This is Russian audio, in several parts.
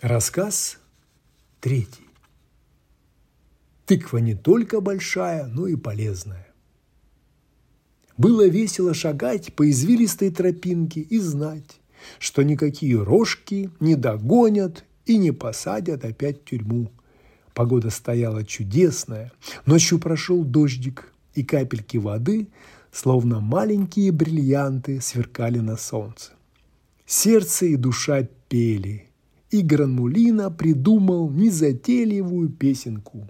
Рассказ третий. Тыква не только большая, но и полезная. Было весело шагать по извилистой тропинке и знать, что никакие рожки не догонят и не посадят опять в тюрьму. Погода стояла чудесная, ночью прошел дождик, и капельки воды, словно маленькие бриллианты, сверкали на солнце. Сердце и душа пели – и Гранулина придумал незатейливую песенку.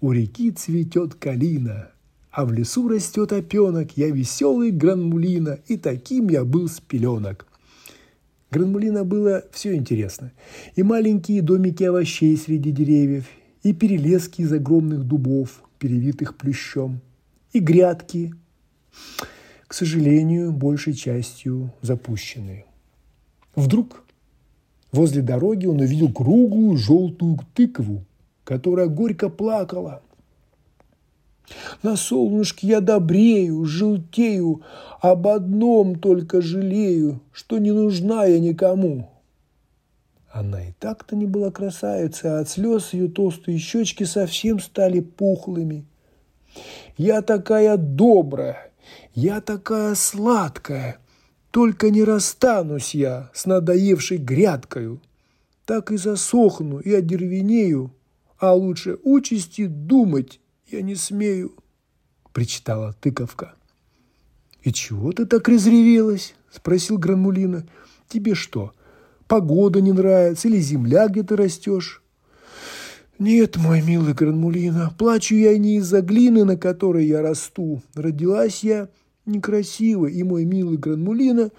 У реки цветет калина, а в лесу растет опенок, я веселый Гранмулина, и таким я был с пеленок. Гранмулина было все интересно. И маленькие домики овощей среди деревьев, и перелески из огромных дубов, перевитых плющом, и грядки, к сожалению, большей частью запущенные. Вдруг Возле дороги он увидел круглую желтую тыкву, которая горько плакала. На солнышке я добрею, желтею, об одном только жалею, что не нужна я никому. Она и так-то не была красавицей, а от слез ее толстые щечки совсем стали пухлыми. Я такая добрая, я такая сладкая – только не расстанусь я с надоевшей грядкою, так и засохну и одервенею, а лучше участи думать я не смею, — причитала тыковка. «И чего ты так разревелась?» – спросил Гранмулина. «Тебе что, погода не нравится или земля, где ты растешь?» «Нет, мой милый Гранмулина, плачу я не из-за глины, на которой я расту. Родилась я некрасивая, и мой милый Гранмулина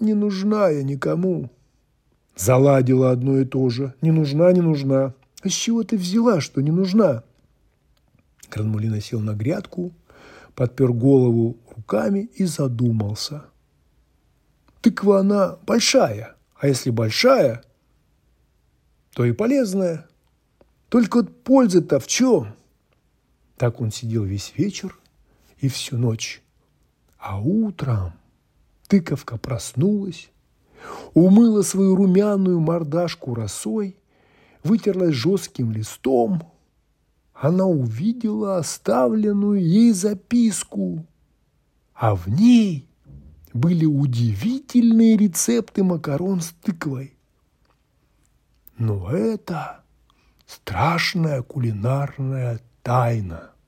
не нужна я никому. Заладила одно и то же. Не нужна, не нужна. А с чего ты взяла, что не нужна? Гранмулина сел на грядку, подпер голову руками и задумался. Тыква она большая, а если большая, то и полезная. Только вот польза-то в чем? Так он сидел весь вечер и всю ночь. А утром тыковка проснулась, умыла свою румяную мордашку росой, вытерлась жестким листом. Она увидела оставленную ей записку, а в ней были удивительные рецепты макарон с тыквой. Но это страшная кулинарная тайна –